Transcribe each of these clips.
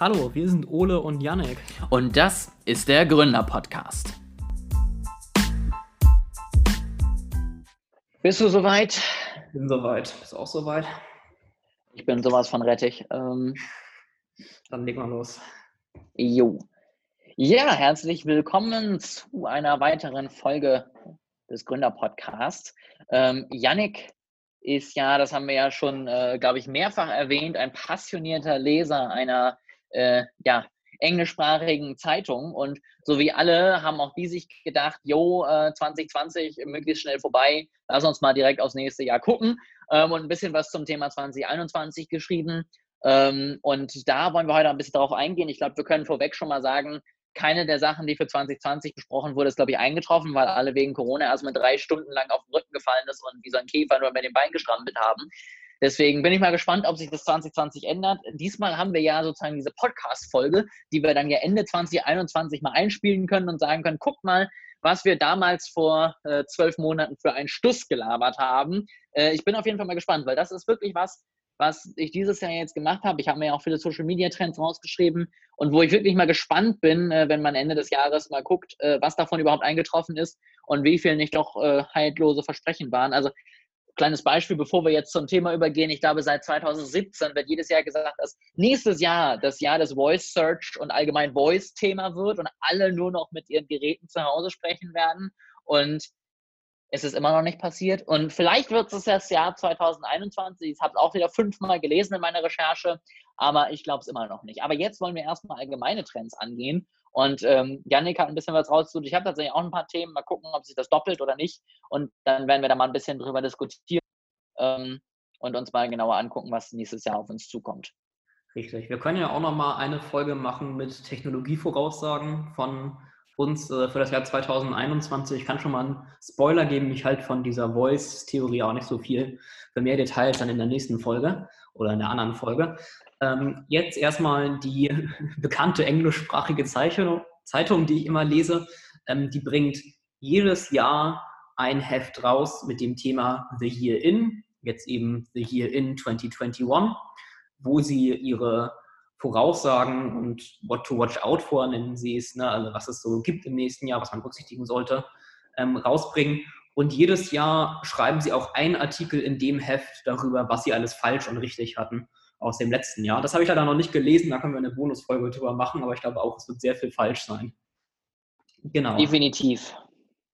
Hallo, wir sind Ole und Yannick. Und das ist der Gründer-Podcast. Bist du soweit? Bin soweit. Bist du auch soweit? Ich bin sowas von Rettich. Ähm, Dann legen wir los. jo. Ja, herzlich willkommen zu einer weiteren Folge des Gründer-Podcasts. Ähm, Yannick ist ja, das haben wir ja schon, äh, glaube ich, mehrfach erwähnt, ein passionierter Leser einer äh, ja, englischsprachigen Zeitung. Und so wie alle haben auch die sich gedacht, jo, äh, 2020 möglichst schnell vorbei, lass uns mal direkt aufs nächste Jahr gucken. Ähm, und ein bisschen was zum Thema 2021 geschrieben. Ähm, und da wollen wir heute ein bisschen drauf eingehen. Ich glaube, wir können vorweg schon mal sagen, keine der Sachen, die für 2020 besprochen wurde, ist, glaube ich, eingetroffen, weil alle wegen Corona erstmal drei Stunden lang auf den Rücken gefallen ist und wie so ein Käfer nur mit dem Bein gestrampelt haben. Deswegen bin ich mal gespannt, ob sich das 2020 ändert. Diesmal haben wir ja sozusagen diese Podcast-Folge, die wir dann ja Ende 2021 mal einspielen können und sagen können, guckt mal, was wir damals vor äh, zwölf Monaten für einen Stuss gelabert haben. Äh, ich bin auf jeden Fall mal gespannt, weil das ist wirklich was, was ich dieses Jahr jetzt gemacht habe. Ich habe mir ja auch viele Social Media Trends rausgeschrieben und wo ich wirklich mal gespannt bin, äh, wenn man Ende des Jahres mal guckt, äh, was davon überhaupt eingetroffen ist und wie viel nicht doch äh, haltlose Versprechen waren. Also kleines Beispiel, bevor wir jetzt zum Thema übergehen. Ich glaube, seit 2017 wird jedes Jahr gesagt, dass nächstes Jahr das Jahr des Voice Search und allgemein Voice Thema wird und alle nur noch mit ihren Geräten zu Hause sprechen werden. Und es ist immer noch nicht passiert. Und vielleicht wird es das Jahr 2021. Ich habe es auch wieder fünfmal gelesen in meiner Recherche, aber ich glaube es immer noch nicht. Aber jetzt wollen wir erstmal allgemeine Trends angehen. Und ähm, Yannick hat ein bisschen was rausgesucht. Ich habe tatsächlich auch ein paar Themen. Mal gucken, ob sich das doppelt oder nicht. Und dann werden wir da mal ein bisschen drüber diskutieren ähm, und uns mal genauer angucken, was nächstes Jahr auf uns zukommt. Richtig. Wir können ja auch noch mal eine Folge machen mit Technologievoraussagen von uns äh, für das Jahr 2021. Ich kann schon mal einen Spoiler geben. Ich halte von dieser Voice-Theorie auch nicht so viel. Für mehr Details dann in der nächsten Folge oder in der anderen Folge. Ähm, jetzt erstmal die bekannte englischsprachige Zeitung, Zeitung die ich immer lese. Ähm, die bringt jedes Jahr ein Heft raus mit dem Thema The Year In, jetzt eben The Year In 2021, wo sie ihre Voraussagen und What to Watch Out for, nennen sie es, ne? also was es so gibt im nächsten Jahr, was man berücksichtigen sollte, ähm, rausbringen. Und jedes Jahr schreiben sie auch einen Artikel in dem Heft darüber, was sie alles falsch und richtig hatten aus dem letzten Jahr. Das habe ich leider noch nicht gelesen, da können wir eine Bonusfolge drüber machen, aber ich glaube auch, es wird sehr viel falsch sein. Genau. Definitiv.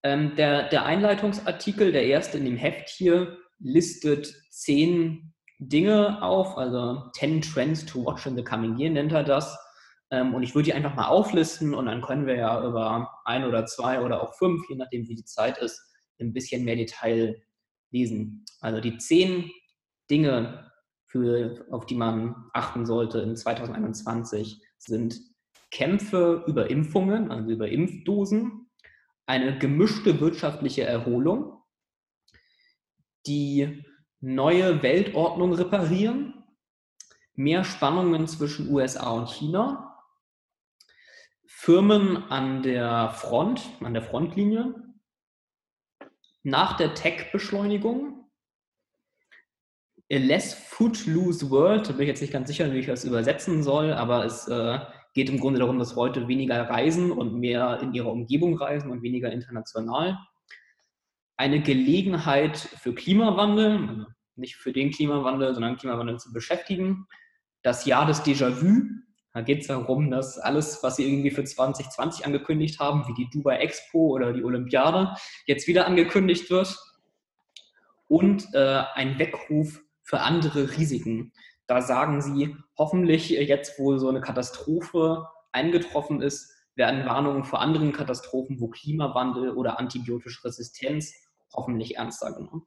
Ähm, der, der Einleitungsartikel, der erste in dem Heft hier, listet zehn Dinge auf, also 10 Trends to Watch in the Coming Year nennt er das. Ähm, und ich würde die einfach mal auflisten und dann können wir ja über ein oder zwei oder auch fünf, je nachdem wie die Zeit ist, ein bisschen mehr Detail lesen. Also die zehn Dinge, für, auf die man achten sollte in 2021, sind Kämpfe über Impfungen, also über Impfdosen, eine gemischte wirtschaftliche Erholung, die neue Weltordnung reparieren, mehr Spannungen zwischen USA und China, Firmen an der Front, an der Frontlinie, nach der Tech-Beschleunigung, A less footloose world, da bin ich jetzt nicht ganz sicher, wie ich das übersetzen soll, aber es äh, geht im Grunde darum, dass Leute weniger reisen und mehr in ihrer Umgebung reisen und weniger international eine Gelegenheit für Klimawandel, also nicht für den Klimawandel, sondern Klimawandel zu beschäftigen. Das Jahr des Déjà-vu, da geht es darum, dass alles, was sie irgendwie für 2020 angekündigt haben, wie die Dubai Expo oder die Olympiade, jetzt wieder angekündigt wird. Und äh, ein Weckruf für andere Risiken. Da sagen sie, hoffentlich jetzt, wo so eine Katastrophe eingetroffen ist, werden Warnungen vor anderen Katastrophen, wo Klimawandel oder antibiotische Resistenz hoffentlich ernster genommen.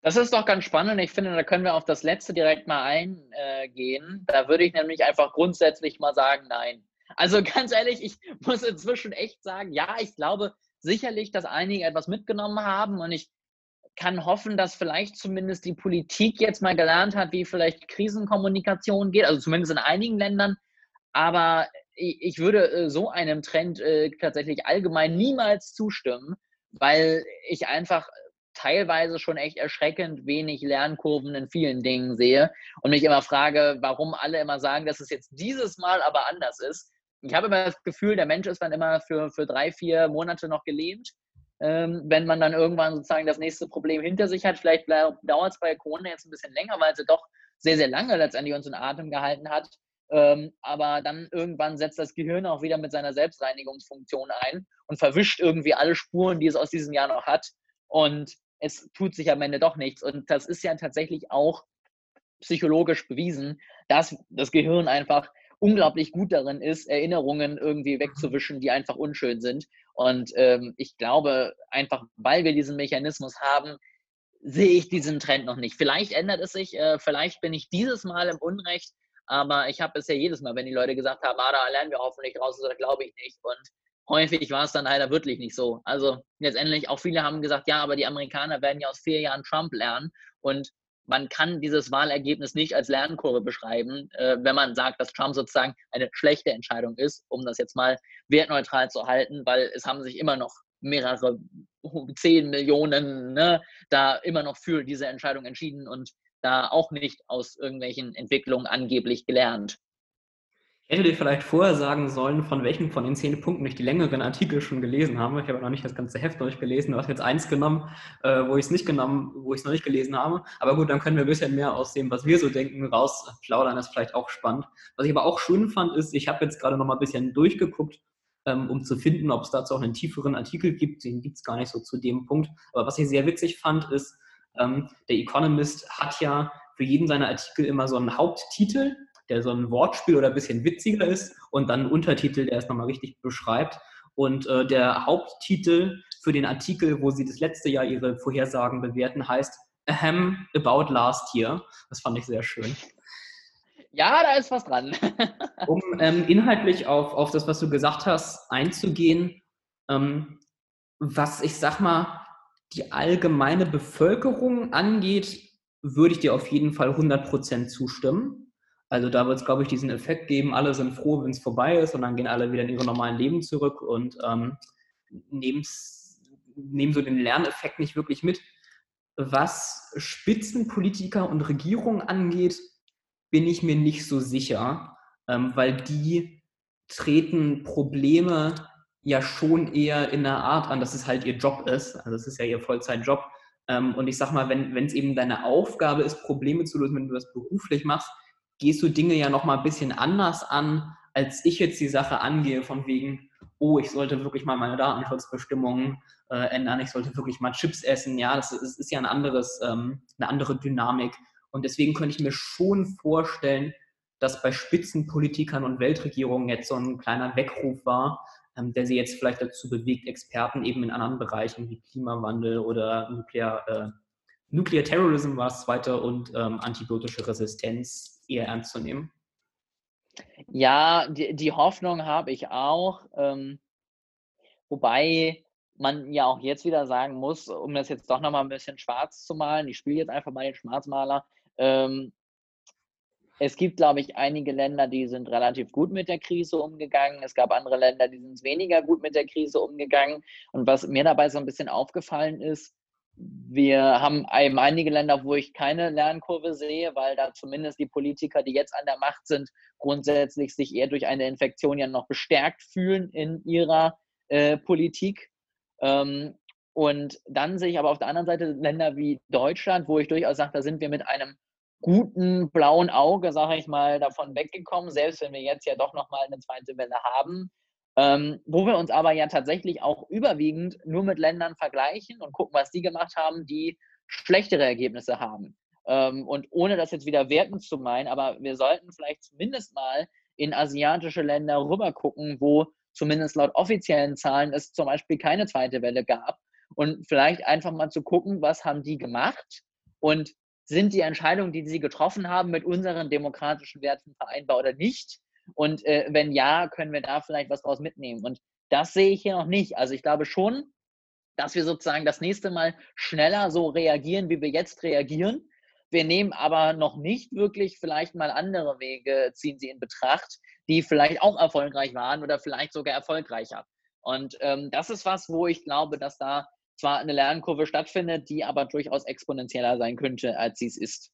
Das ist doch ganz spannend. Ich finde, da können wir auf das letzte direkt mal eingehen. Da würde ich nämlich einfach grundsätzlich mal sagen, nein. Also ganz ehrlich, ich muss inzwischen echt sagen, ja, ich glaube sicherlich, dass einige etwas mitgenommen haben und ich kann hoffen, dass vielleicht zumindest die Politik jetzt mal gelernt hat, wie vielleicht Krisenkommunikation geht, also zumindest in einigen Ländern. Aber ich würde äh, so einem Trend äh, tatsächlich allgemein niemals zustimmen, weil ich einfach teilweise schon echt erschreckend wenig Lernkurven in vielen Dingen sehe und mich immer frage, warum alle immer sagen, dass es jetzt dieses Mal aber anders ist. Ich habe immer das Gefühl, der Mensch ist dann immer für, für drei, vier Monate noch gelähmt. Ähm, wenn man dann irgendwann sozusagen das nächste Problem hinter sich hat, vielleicht dauert es bei Corona jetzt ein bisschen länger, weil sie doch sehr, sehr lange letztendlich uns in Atem gehalten hat. Ähm, aber dann irgendwann setzt das Gehirn auch wieder mit seiner Selbstreinigungsfunktion ein und verwischt irgendwie alle Spuren, die es aus diesem Jahr noch hat. Und es tut sich am Ende doch nichts. Und das ist ja tatsächlich auch psychologisch bewiesen, dass das Gehirn einfach unglaublich gut darin ist, Erinnerungen irgendwie wegzuwischen, die einfach unschön sind. Und ähm, ich glaube, einfach weil wir diesen Mechanismus haben, sehe ich diesen Trend noch nicht. Vielleicht ändert es sich, äh, vielleicht bin ich dieses Mal im Unrecht, aber ich habe bisher jedes Mal, wenn die Leute gesagt haben, ah, da lernen wir hoffentlich raus, das glaube ich nicht. Und häufig war es dann leider wirklich nicht so. Also letztendlich auch viele haben gesagt, ja, aber die Amerikaner werden ja aus vier Jahren Trump lernen und man kann dieses Wahlergebnis nicht als Lernkurve beschreiben, äh, wenn man sagt, dass Trump sozusagen eine schlechte Entscheidung ist, um das jetzt mal wertneutral zu halten, weil es haben sich immer noch mehrere zehn Millionen ne, da immer noch für diese Entscheidung entschieden und da auch nicht aus irgendwelchen Entwicklungen angeblich gelernt. Hätte dir vielleicht vorher sagen sollen, von welchen von den zehn Punkten ich die längeren Artikel schon gelesen habe. Ich habe noch nicht das ganze Heft durchgelesen. Du hast jetzt eins genommen, äh, wo ich es nicht genommen, wo ich es noch nicht gelesen habe. Aber gut, dann können wir ein bisschen mehr aus dem, was wir so denken, rausplaudern. Das ist vielleicht auch spannend. Was ich aber auch schön fand, ist, ich habe jetzt gerade noch mal ein bisschen durchgeguckt, ähm, um zu finden, ob es dazu auch einen tieferen Artikel gibt. Den gibt es gar nicht so zu dem Punkt. Aber was ich sehr witzig fand, ist, ähm, der Economist hat ja für jeden seiner Artikel immer so einen Haupttitel der so ein Wortspiel oder ein bisschen witziger ist und dann ein Untertitel, der es nochmal richtig beschreibt. Und äh, der Haupttitel für den Artikel, wo sie das letzte Jahr ihre Vorhersagen bewerten, heißt Ahem About Last Year. Das fand ich sehr schön. Ja, da ist was dran. um ähm, inhaltlich auf, auf das, was du gesagt hast, einzugehen, ähm, was ich sag mal, die allgemeine Bevölkerung angeht, würde ich dir auf jeden Fall 100% zustimmen. Also da wird es, glaube ich, diesen Effekt geben, alle sind froh, wenn es vorbei ist und dann gehen alle wieder in ihre normalen Leben zurück und ähm, nehmen so den Lerneffekt nicht wirklich mit. Was Spitzenpolitiker und Regierungen angeht, bin ich mir nicht so sicher, ähm, weil die treten Probleme ja schon eher in einer Art an, dass es halt ihr Job ist. Also es ist ja ihr Vollzeitjob. Ähm, und ich sag mal, wenn es eben deine Aufgabe ist, Probleme zu lösen, wenn du das beruflich machst, gehst du Dinge ja nochmal ein bisschen anders an, als ich jetzt die Sache angehe, von wegen, oh, ich sollte wirklich mal meine Datenschutzbestimmungen äh, ändern, ich sollte wirklich mal Chips essen. Ja, das ist, ist ja ein anderes, ähm, eine andere Dynamik. Und deswegen könnte ich mir schon vorstellen, dass bei Spitzenpolitikern und Weltregierungen jetzt so ein kleiner Weckruf war, ähm, der sie jetzt vielleicht dazu bewegt, Experten eben in anderen Bereichen wie Klimawandel oder Nuklear, äh, Nuclear Terrorism war das zweite und ähm, antibiotische Resistenz eher ernst zu nehmen? Ja, die, die Hoffnung habe ich auch. Ähm, wobei man ja auch jetzt wieder sagen muss, um das jetzt doch nochmal ein bisschen schwarz zu malen, ich spiele jetzt einfach mal den Schwarzmaler. Ähm, es gibt, glaube ich, einige Länder, die sind relativ gut mit der Krise umgegangen. Es gab andere Länder, die sind weniger gut mit der Krise umgegangen. Und was mir dabei so ein bisschen aufgefallen ist, wir haben eben einige Länder, wo ich keine Lernkurve sehe, weil da zumindest die Politiker, die jetzt an der Macht sind, grundsätzlich sich eher durch eine Infektion ja noch bestärkt fühlen in ihrer äh, Politik. Ähm, und dann sehe ich aber auf der anderen Seite Länder wie Deutschland, wo ich durchaus sage, da sind wir mit einem guten blauen Auge, sage ich mal, davon weggekommen, selbst wenn wir jetzt ja doch nochmal eine zweite Welle haben. Ähm, wo wir uns aber ja tatsächlich auch überwiegend nur mit Ländern vergleichen und gucken, was die gemacht haben, die schlechtere Ergebnisse haben. Ähm, und ohne das jetzt wieder wertend zu meinen, aber wir sollten vielleicht zumindest mal in asiatische Länder rüber gucken, wo zumindest laut offiziellen Zahlen es zum Beispiel keine zweite Welle gab. Und vielleicht einfach mal zu gucken, was haben die gemacht und sind die Entscheidungen, die sie getroffen haben, mit unseren demokratischen Werten vereinbar oder nicht? Und äh, wenn ja, können wir da vielleicht was draus mitnehmen. Und das sehe ich hier noch nicht. Also ich glaube schon, dass wir sozusagen das nächste Mal schneller so reagieren, wie wir jetzt reagieren. Wir nehmen aber noch nicht wirklich vielleicht mal andere Wege, ziehen sie in Betracht, die vielleicht auch erfolgreich waren oder vielleicht sogar erfolgreicher. Und ähm, das ist was, wo ich glaube, dass da zwar eine Lernkurve stattfindet, die aber durchaus exponentieller sein könnte, als sie es ist.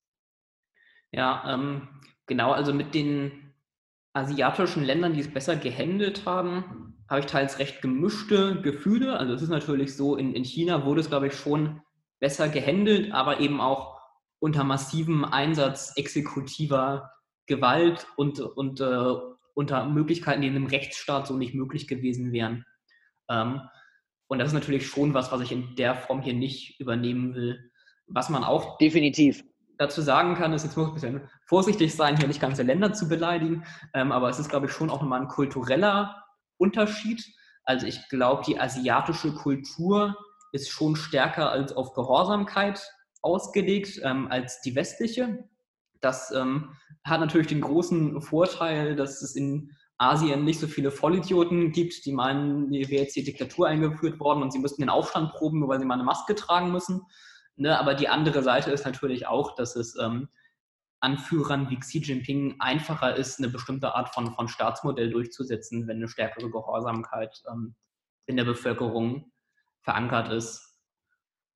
Ja, ähm, genau, also mit den asiatischen Ländern, die es besser gehandelt haben, habe ich teils recht gemischte Gefühle. Also es ist natürlich so, in, in China wurde es, glaube ich, schon besser gehandelt, aber eben auch unter massivem Einsatz exekutiver Gewalt und, und äh, unter Möglichkeiten, die in einem Rechtsstaat so nicht möglich gewesen wären. Ähm, und das ist natürlich schon was, was ich in der Form hier nicht übernehmen will. Was man auch definitiv dazu sagen kann, ist, jetzt muss ich ein bisschen vorsichtig sein, hier nicht ganze Länder zu beleidigen, ähm, aber es ist, glaube ich, schon auch nochmal ein kultureller Unterschied. Also ich glaube, die asiatische Kultur ist schon stärker als auf Gehorsamkeit ausgelegt ähm, als die westliche. Das ähm, hat natürlich den großen Vorteil, dass es in Asien nicht so viele Vollidioten gibt, die meinen, hier wäre jetzt die Diktatur eingeführt worden und sie müssten den Aufstand proben, nur weil sie mal eine Maske tragen müssen. Ne, aber die andere Seite ist natürlich auch, dass es ähm, Anführern wie Xi Jinping einfacher ist, eine bestimmte Art von, von Staatsmodell durchzusetzen, wenn eine stärkere Gehorsamkeit ähm, in der Bevölkerung verankert ist.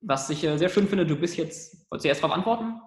Was ich äh, sehr schön finde, du bist jetzt, wolltest du erst darauf antworten?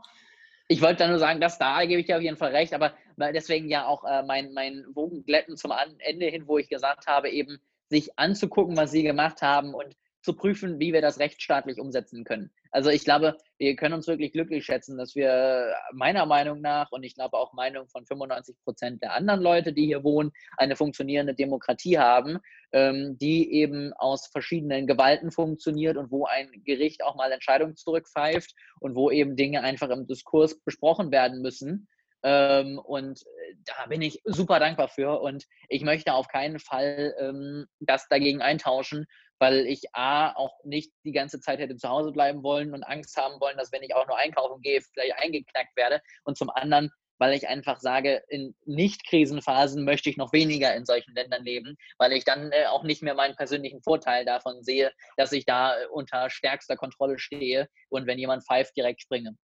Ich wollte da nur sagen, dass da gebe ich dir auf jeden Fall recht, aber deswegen ja auch äh, mein, mein Wogenglätten zum Ende hin, wo ich gesagt habe, eben sich anzugucken, was sie gemacht haben und zu prüfen, wie wir das rechtsstaatlich umsetzen können. Also ich glaube, wir können uns wirklich glücklich schätzen, dass wir meiner Meinung nach und ich glaube auch Meinung von 95 Prozent der anderen Leute, die hier wohnen, eine funktionierende Demokratie haben, ähm, die eben aus verschiedenen Gewalten funktioniert und wo ein Gericht auch mal Entscheidungen zurückpfeift und wo eben Dinge einfach im Diskurs besprochen werden müssen. Ähm, und da bin ich super dankbar für und ich möchte auf keinen Fall ähm, das dagegen eintauschen, weil ich A, auch nicht die ganze Zeit hätte zu Hause bleiben wollen und Angst haben wollen, dass wenn ich auch nur einkaufen gehe, vielleicht eingeknackt werde. Und zum anderen, weil ich einfach sage, in Nicht-Krisenphasen möchte ich noch weniger in solchen Ländern leben, weil ich dann äh, auch nicht mehr meinen persönlichen Vorteil davon sehe, dass ich da äh, unter stärkster Kontrolle stehe und wenn jemand pfeift, direkt springe.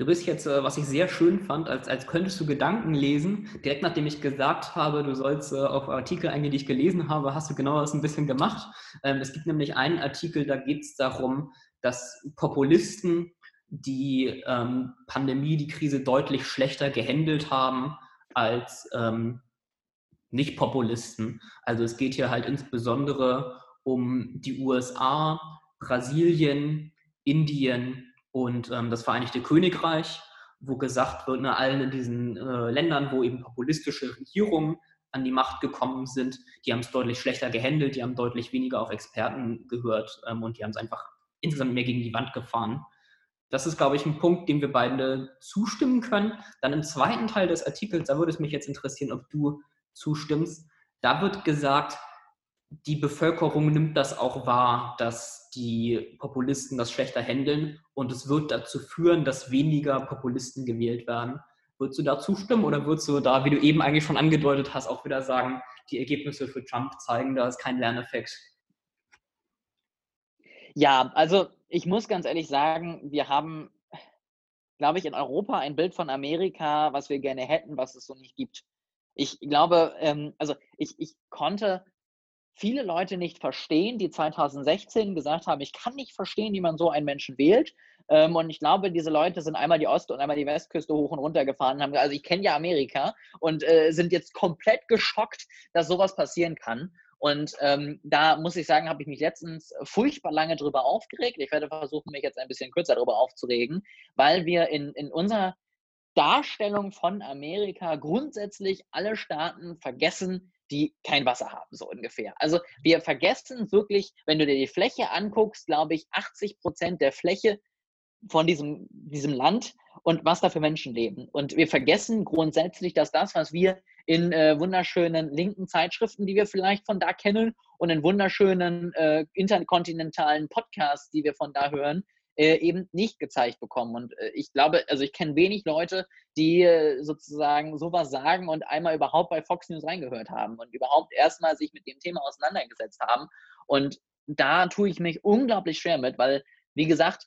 Du bist jetzt, äh, was ich sehr schön fand, als, als könntest du Gedanken lesen. Direkt nachdem ich gesagt habe, du sollst äh, auf Artikel eingehen, die ich gelesen habe, hast du genau das ein bisschen gemacht. Ähm, es gibt nämlich einen Artikel, da geht es darum, dass Populisten die ähm, Pandemie, die Krise deutlich schlechter gehandelt haben als ähm, Nicht-Populisten. Also es geht hier halt insbesondere um die USA, Brasilien, Indien und ähm, das Vereinigte Königreich, wo gesagt wird, na, allen in diesen äh, Ländern, wo eben populistische Regierungen an die Macht gekommen sind, die haben es deutlich schlechter gehandelt, die haben deutlich weniger auf Experten gehört ähm, und die haben es einfach insgesamt mehr gegen die Wand gefahren. Das ist, glaube ich, ein Punkt, dem wir beide zustimmen können. Dann im zweiten Teil des Artikels, da würde es mich jetzt interessieren, ob du zustimmst. Da wird gesagt, die Bevölkerung nimmt das auch wahr, dass die Populisten das schlechter handeln und es wird dazu führen, dass weniger Populisten gewählt werden. Würdest du da zustimmen oder würdest du da, wie du eben eigentlich schon angedeutet hast, auch wieder sagen, die Ergebnisse für Trump zeigen, da ist kein Lerneffekt? Ja, also ich muss ganz ehrlich sagen, wir haben, glaube ich, in Europa ein Bild von Amerika, was wir gerne hätten, was es so nicht gibt. Ich glaube, ähm, also ich, ich konnte viele Leute nicht verstehen, die 2016 gesagt haben, ich kann nicht verstehen, wie man so einen Menschen wählt. Ähm, und ich glaube, diese Leute sind einmal die Ost- und einmal die Westküste hoch und runter gefahren, haben, also ich kenne ja Amerika und äh, sind jetzt komplett geschockt, dass sowas passieren kann. Und ähm, da muss ich sagen, habe ich mich letztens furchtbar lange drüber aufgeregt. Ich werde versuchen, mich jetzt ein bisschen kürzer darüber aufzuregen, weil wir in, in unserer Darstellung von Amerika grundsätzlich alle Staaten vergessen, die kein Wasser haben, so ungefähr. Also wir vergessen wirklich, wenn du dir die Fläche anguckst, glaube ich, 80 Prozent der Fläche von diesem, diesem Land und was da für Menschen leben. Und wir vergessen grundsätzlich, dass das, was wir in äh, wunderschönen linken Zeitschriften, die wir vielleicht von da kennen, und in wunderschönen äh, interkontinentalen Podcasts, die wir von da hören, äh, eben nicht gezeigt bekommen. Und äh, ich glaube, also ich kenne wenig Leute, die äh, sozusagen sowas sagen und einmal überhaupt bei Fox News reingehört haben und überhaupt erstmal sich mit dem Thema auseinandergesetzt haben. Und da tue ich mich unglaublich schwer mit, weil, wie gesagt,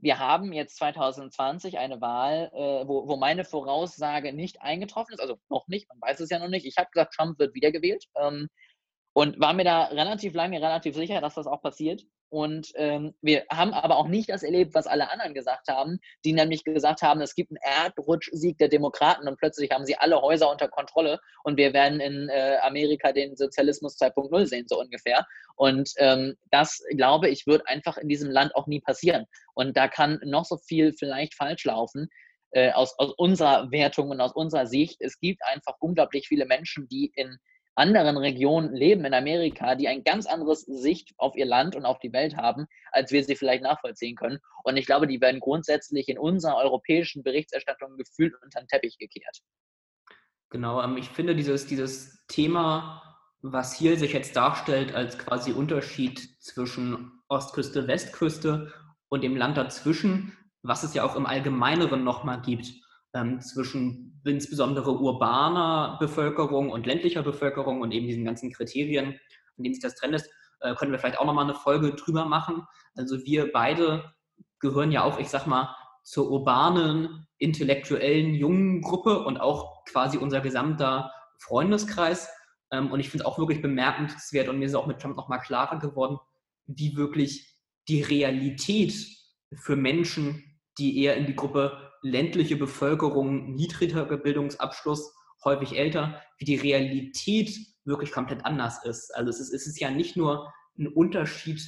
wir haben jetzt 2020 eine Wahl, wo, wo, meine Voraussage nicht eingetroffen ist, also noch nicht, man weiß es ja noch nicht. Ich habe gesagt, Trump wird wiedergewählt. Ähm, und war mir da relativ lange relativ sicher, dass das auch passiert. Und ähm, wir haben aber auch nicht das erlebt, was alle anderen gesagt haben, die nämlich gesagt haben, es gibt einen Erdrutschsieg der Demokraten und plötzlich haben sie alle Häuser unter Kontrolle und wir werden in äh, Amerika den Sozialismus 2.0 sehen, so ungefähr. Und ähm, das, glaube ich, wird einfach in diesem Land auch nie passieren. Und da kann noch so viel vielleicht falsch laufen. Äh, aus, aus unserer Wertung und aus unserer Sicht. Es gibt einfach unglaublich viele Menschen, die in anderen Regionen leben in Amerika, die ein ganz anderes Sicht auf ihr Land und auf die Welt haben, als wir sie vielleicht nachvollziehen können. Und ich glaube, die werden grundsätzlich in unserer europäischen Berichterstattung gefühlt unter den Teppich gekehrt. Genau, ähm, ich finde dieses, dieses Thema, was hier sich jetzt darstellt als quasi Unterschied zwischen Ostküste, Westküste und dem Land dazwischen, was es ja auch im Allgemeineren nochmal gibt, ähm, zwischen insbesondere urbaner Bevölkerung und ländlicher Bevölkerung und eben diesen ganzen Kriterien, an denen sich das trennt ist, äh, können wir vielleicht auch nochmal eine Folge drüber machen. Also wir beide gehören ja auch, ich sag mal, zur urbanen, intellektuellen, jungen Gruppe und auch quasi unser gesamter Freundeskreis. Ähm, und ich finde es auch wirklich bemerkenswert und mir ist auch mit Trump nochmal klarer geworden, wie wirklich die Realität für Menschen, die eher in die Gruppe ländliche Bevölkerung, niedriger Bildungsabschluss, häufig älter, wie die Realität wirklich komplett anders ist. Also es ist, es ist ja nicht nur ein Unterschied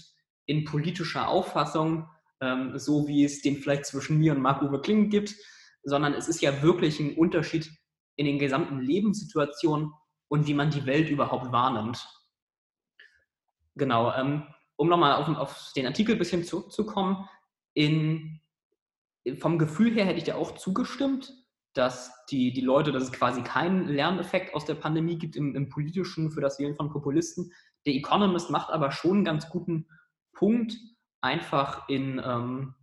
in politischer Auffassung, ähm, so wie es den vielleicht zwischen mir und Marc-Uwe Kling gibt, sondern es ist ja wirklich ein Unterschied in den gesamten Lebenssituationen und wie man die Welt überhaupt wahrnimmt. Genau, ähm, um nochmal auf, auf den Artikel ein bisschen zurückzukommen, in vom Gefühl her hätte ich dir auch zugestimmt, dass die, die Leute, dass es quasi keinen Lerneffekt aus der Pandemie gibt im, im Politischen für das Wählen von Populisten. Der Economist macht aber schon einen ganz guten Punkt, einfach in, ähm,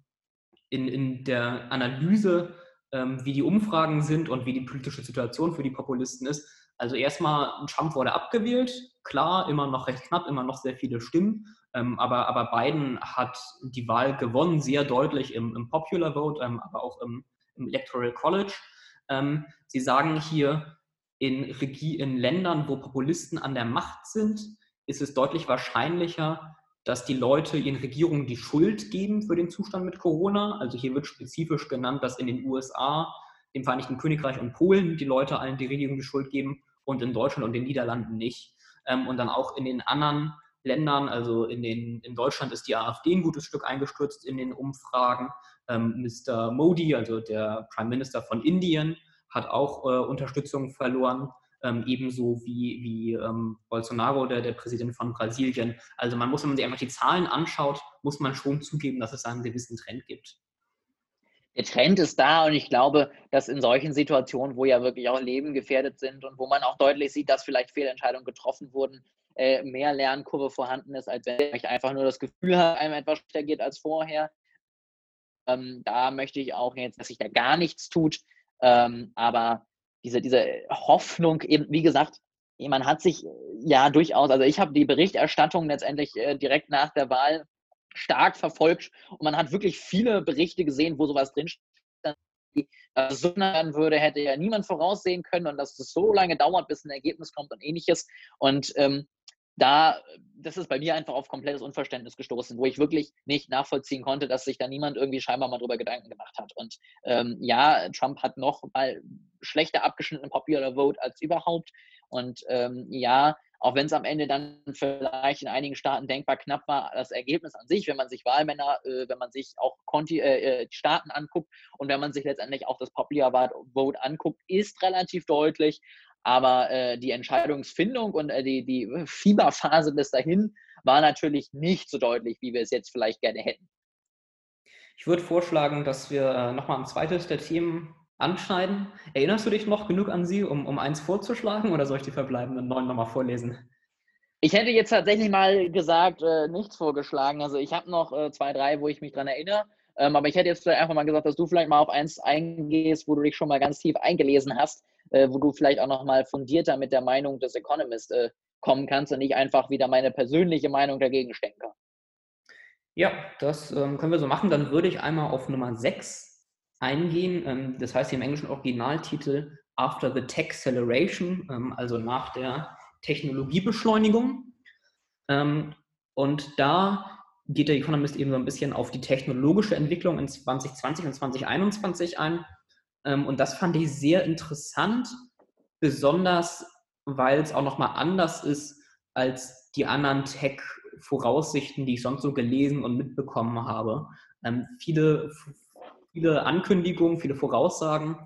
in, in der Analyse, ähm, wie die Umfragen sind und wie die politische Situation für die Populisten ist. Also erstmal, Trump wurde abgewählt, klar, immer noch recht knapp, immer noch sehr viele Stimmen, aber, aber Biden hat die Wahl gewonnen, sehr deutlich im, im Popular Vote, ähm, aber auch im, im Electoral College. Ähm, sie sagen hier, in, Regie, in Ländern, wo Populisten an der Macht sind, ist es deutlich wahrscheinlicher, dass die Leute ihren Regierungen die Schuld geben für den Zustand mit Corona. Also hier wird spezifisch genannt, dass in den USA, dem Vereinigten Königreich und Polen die Leute allen die Regierung die Schuld geben und in Deutschland und den Niederlanden nicht. Ähm, und dann auch in den anderen Ländern, also in, den, in Deutschland ist die AfD ein gutes Stück eingestürzt in den Umfragen. Ähm, Mr. Modi, also der Prime Minister von Indien, hat auch äh, Unterstützung verloren, ähm, ebenso wie, wie ähm, Bolsonaro, der, der Präsident von Brasilien. Also man muss, wenn man sich einfach die Zahlen anschaut, muss man schon zugeben, dass es einen gewissen Trend gibt. Der Trend ist da und ich glaube, dass in solchen Situationen, wo ja wirklich auch Leben gefährdet sind und wo man auch deutlich sieht, dass vielleicht Fehlentscheidungen getroffen wurden, äh, mehr Lernkurve vorhanden ist, als wenn ich einfach nur das Gefühl habe, einem etwas schlechter geht als vorher. Ähm, da möchte ich auch jetzt, dass sich da gar nichts tut. Ähm, aber diese, diese Hoffnung, eben, wie gesagt, man hat sich ja durchaus, also ich habe die Berichterstattung letztendlich äh, direkt nach der Wahl stark verfolgt und man hat wirklich viele Berichte gesehen, wo sowas drinsteht. Dass so werden würde, hätte ja niemand voraussehen können und dass es so lange dauert, bis ein Ergebnis kommt und ähnliches. Und ähm, da, das ist bei mir einfach auf komplettes Unverständnis gestoßen, wo ich wirklich nicht nachvollziehen konnte, dass sich da niemand irgendwie scheinbar mal drüber Gedanken gemacht hat. Und ähm, ja, Trump hat noch mal schlechter abgeschnitten im Popular Vote als überhaupt. Und ähm, ja, auch wenn es am Ende dann vielleicht in einigen Staaten denkbar knapp war, das Ergebnis an sich, wenn man sich Wahlmänner, äh, wenn man sich auch Conti, äh, äh Staaten anguckt und wenn man sich letztendlich auch das Popular Vote anguckt, ist relativ deutlich. Aber äh, die Entscheidungsfindung und äh, die, die Fieberphase bis dahin war natürlich nicht so deutlich, wie wir es jetzt vielleicht gerne hätten. Ich würde vorschlagen, dass wir äh, nochmal ein zweites der Themen anschneiden. Erinnerst du dich noch genug an sie, um, um eins vorzuschlagen oder soll ich die verbleibenden neun nochmal vorlesen? Ich hätte jetzt tatsächlich mal gesagt, äh, nichts vorgeschlagen. Also ich habe noch äh, zwei, drei, wo ich mich dran erinnere. Ähm, aber ich hätte jetzt einfach mal gesagt, dass du vielleicht mal auf eins eingehst, wo du dich schon mal ganz tief eingelesen hast äh, wo du vielleicht auch nochmal fundierter mit der Meinung des Economist äh, kommen kannst und nicht einfach wieder meine persönliche Meinung dagegen stecken kann. Ja, das ähm, können wir so machen. Dann würde ich einmal auf Nummer 6 eingehen. Ähm, das heißt im englischen Originaltitel After the Tech Acceleration, ähm, also nach der Technologiebeschleunigung. Ähm, und da geht der Economist eben so ein bisschen auf die technologische Entwicklung in 2020 und 2021 ein. Ähm, und das fand ich sehr interessant, besonders weil es auch nochmal anders ist als die anderen Tech-Voraussichten, die ich sonst so gelesen und mitbekommen habe. Ähm, viele, viele Ankündigungen, viele Voraussagen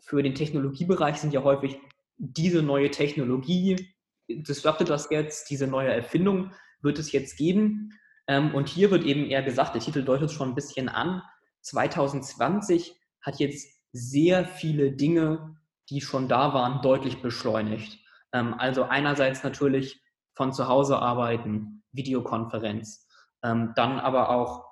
für den Technologiebereich sind ja häufig diese neue Technologie, disruptet das jetzt, diese neue Erfindung wird es jetzt geben. Ähm, und hier wird eben eher gesagt, der Titel deutet schon ein bisschen an, 2020 hat jetzt sehr viele Dinge, die schon da waren, deutlich beschleunigt. Ähm, also einerseits natürlich von zu Hause arbeiten, Videokonferenz, ähm, dann aber auch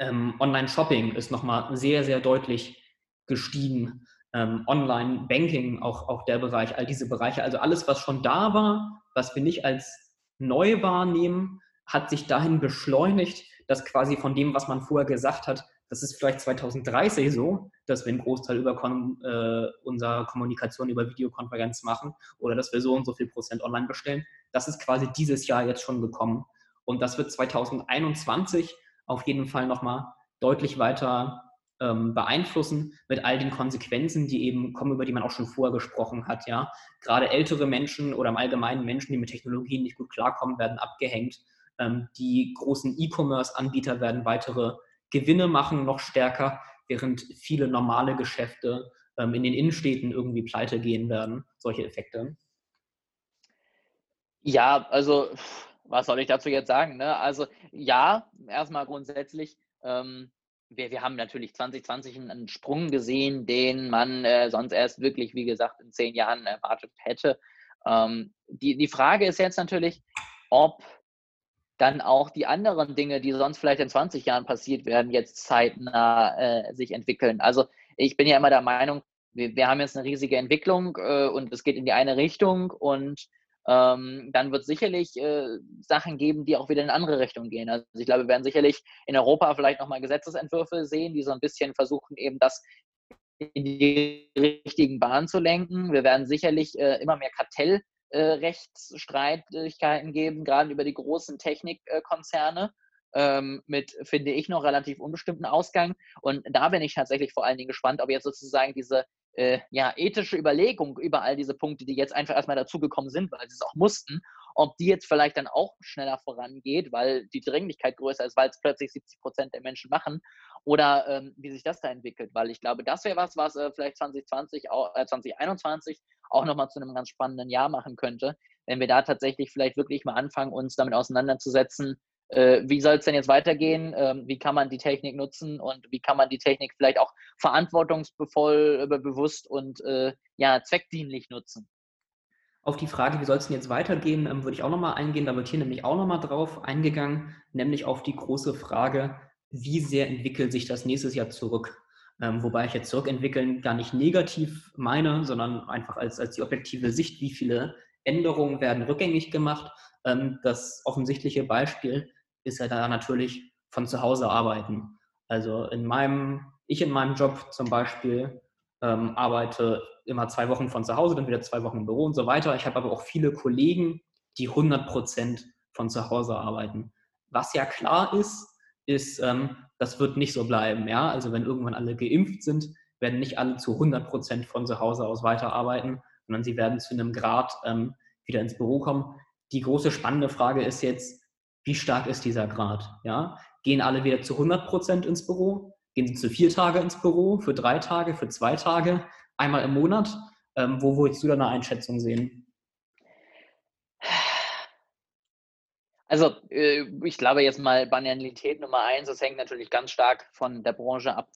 Online-Shopping ist nochmal sehr, sehr deutlich gestiegen. Online-Banking, auch, auch der Bereich, all diese Bereiche, also alles, was schon da war, was wir nicht als neu wahrnehmen, hat sich dahin beschleunigt, dass quasi von dem, was man vorher gesagt hat, das ist vielleicht 2030 so, dass wir einen Großteil über äh, unserer Kommunikation über Videokonferenz machen oder dass wir so und so viel Prozent online bestellen. Das ist quasi dieses Jahr jetzt schon gekommen. Und das wird 2021 auf jeden Fall nochmal deutlich weiter ähm, beeinflussen mit all den Konsequenzen, die eben kommen, über die man auch schon vorher gesprochen hat. Ja, gerade ältere Menschen oder im Allgemeinen Menschen, die mit Technologien nicht gut klarkommen, werden abgehängt. Ähm, die großen E-Commerce-Anbieter werden weitere Gewinne machen, noch stärker, während viele normale Geschäfte ähm, in den Innenstädten irgendwie pleite gehen werden. Solche Effekte. Ja, also was soll ich dazu jetzt sagen? Ne? Also ja, erstmal grundsätzlich. Ähm, wir, wir haben natürlich 2020 einen Sprung gesehen, den man äh, sonst erst wirklich, wie gesagt, in zehn Jahren erwartet hätte. Ähm, die, die Frage ist jetzt natürlich, ob dann auch die anderen Dinge, die sonst vielleicht in 20 Jahren passiert werden, jetzt zeitnah äh, sich entwickeln. Also ich bin ja immer der Meinung, wir, wir haben jetzt eine riesige Entwicklung äh, und es geht in die eine Richtung und ähm, dann wird es sicherlich äh, Sachen geben, die auch wieder in eine andere Richtung gehen. Also ich glaube, wir werden sicherlich in Europa vielleicht nochmal Gesetzesentwürfe sehen, die so ein bisschen versuchen, eben das in die richtigen Bahnen zu lenken. Wir werden sicherlich äh, immer mehr Kartellrechtsstreitigkeiten äh, geben, gerade über die großen Technikkonzerne. Ähm, mit, finde ich, noch relativ unbestimmten Ausgang. Und da bin ich tatsächlich vor allen Dingen gespannt, ob jetzt sozusagen diese äh, ja, ethische Überlegung über all diese Punkte, die jetzt einfach erstmal dazugekommen sind, weil sie es auch mussten, ob die jetzt vielleicht dann auch schneller vorangeht, weil die Dringlichkeit größer ist, weil es plötzlich 70 Prozent der Menschen machen oder ähm, wie sich das da entwickelt, weil ich glaube, das wäre was, was äh, vielleicht 2020, äh, 2021 auch nochmal zu einem ganz spannenden Jahr machen könnte, wenn wir da tatsächlich vielleicht wirklich mal anfangen, uns damit auseinanderzusetzen, äh, wie soll es denn jetzt weitergehen? Ähm, wie kann man die Technik nutzen und wie kann man die Technik vielleicht auch verantwortungsvoll, äh, bewusst und äh, ja, zweckdienlich nutzen? Auf die Frage, wie soll es denn jetzt weitergehen, ähm, würde ich auch nochmal eingehen. Da wird hier nämlich auch nochmal drauf eingegangen, nämlich auf die große Frage, wie sehr entwickelt sich das nächstes Jahr zurück? Ähm, wobei ich jetzt zurückentwickeln gar nicht negativ meine, sondern einfach als, als die objektive Sicht, wie viele Änderungen werden rückgängig gemacht. Ähm, das offensichtliche Beispiel ist ja da natürlich von zu Hause arbeiten. Also in meinem, ich in meinem Job zum Beispiel ähm, arbeite immer zwei Wochen von zu Hause, dann wieder zwei Wochen im Büro und so weiter. Ich habe aber auch viele Kollegen, die 100 Prozent von zu Hause arbeiten. Was ja klar ist, ist, ähm, das wird nicht so bleiben. Ja? Also wenn irgendwann alle geimpft sind, werden nicht alle zu 100 Prozent von zu Hause aus weiterarbeiten, sondern sie werden zu einem Grad ähm, wieder ins Büro kommen. Die große spannende Frage ist jetzt, wie stark ist dieser Grad? Ja? Gehen alle wieder zu 100 Prozent ins Büro? Gehen sie zu vier Tage ins Büro, für drei Tage, für zwei Tage, einmal im Monat? Ähm, wo würdest du da eine Einschätzung sehen? Also äh, ich glaube jetzt mal Banalität Nummer eins, das hängt natürlich ganz stark von der Branche ab.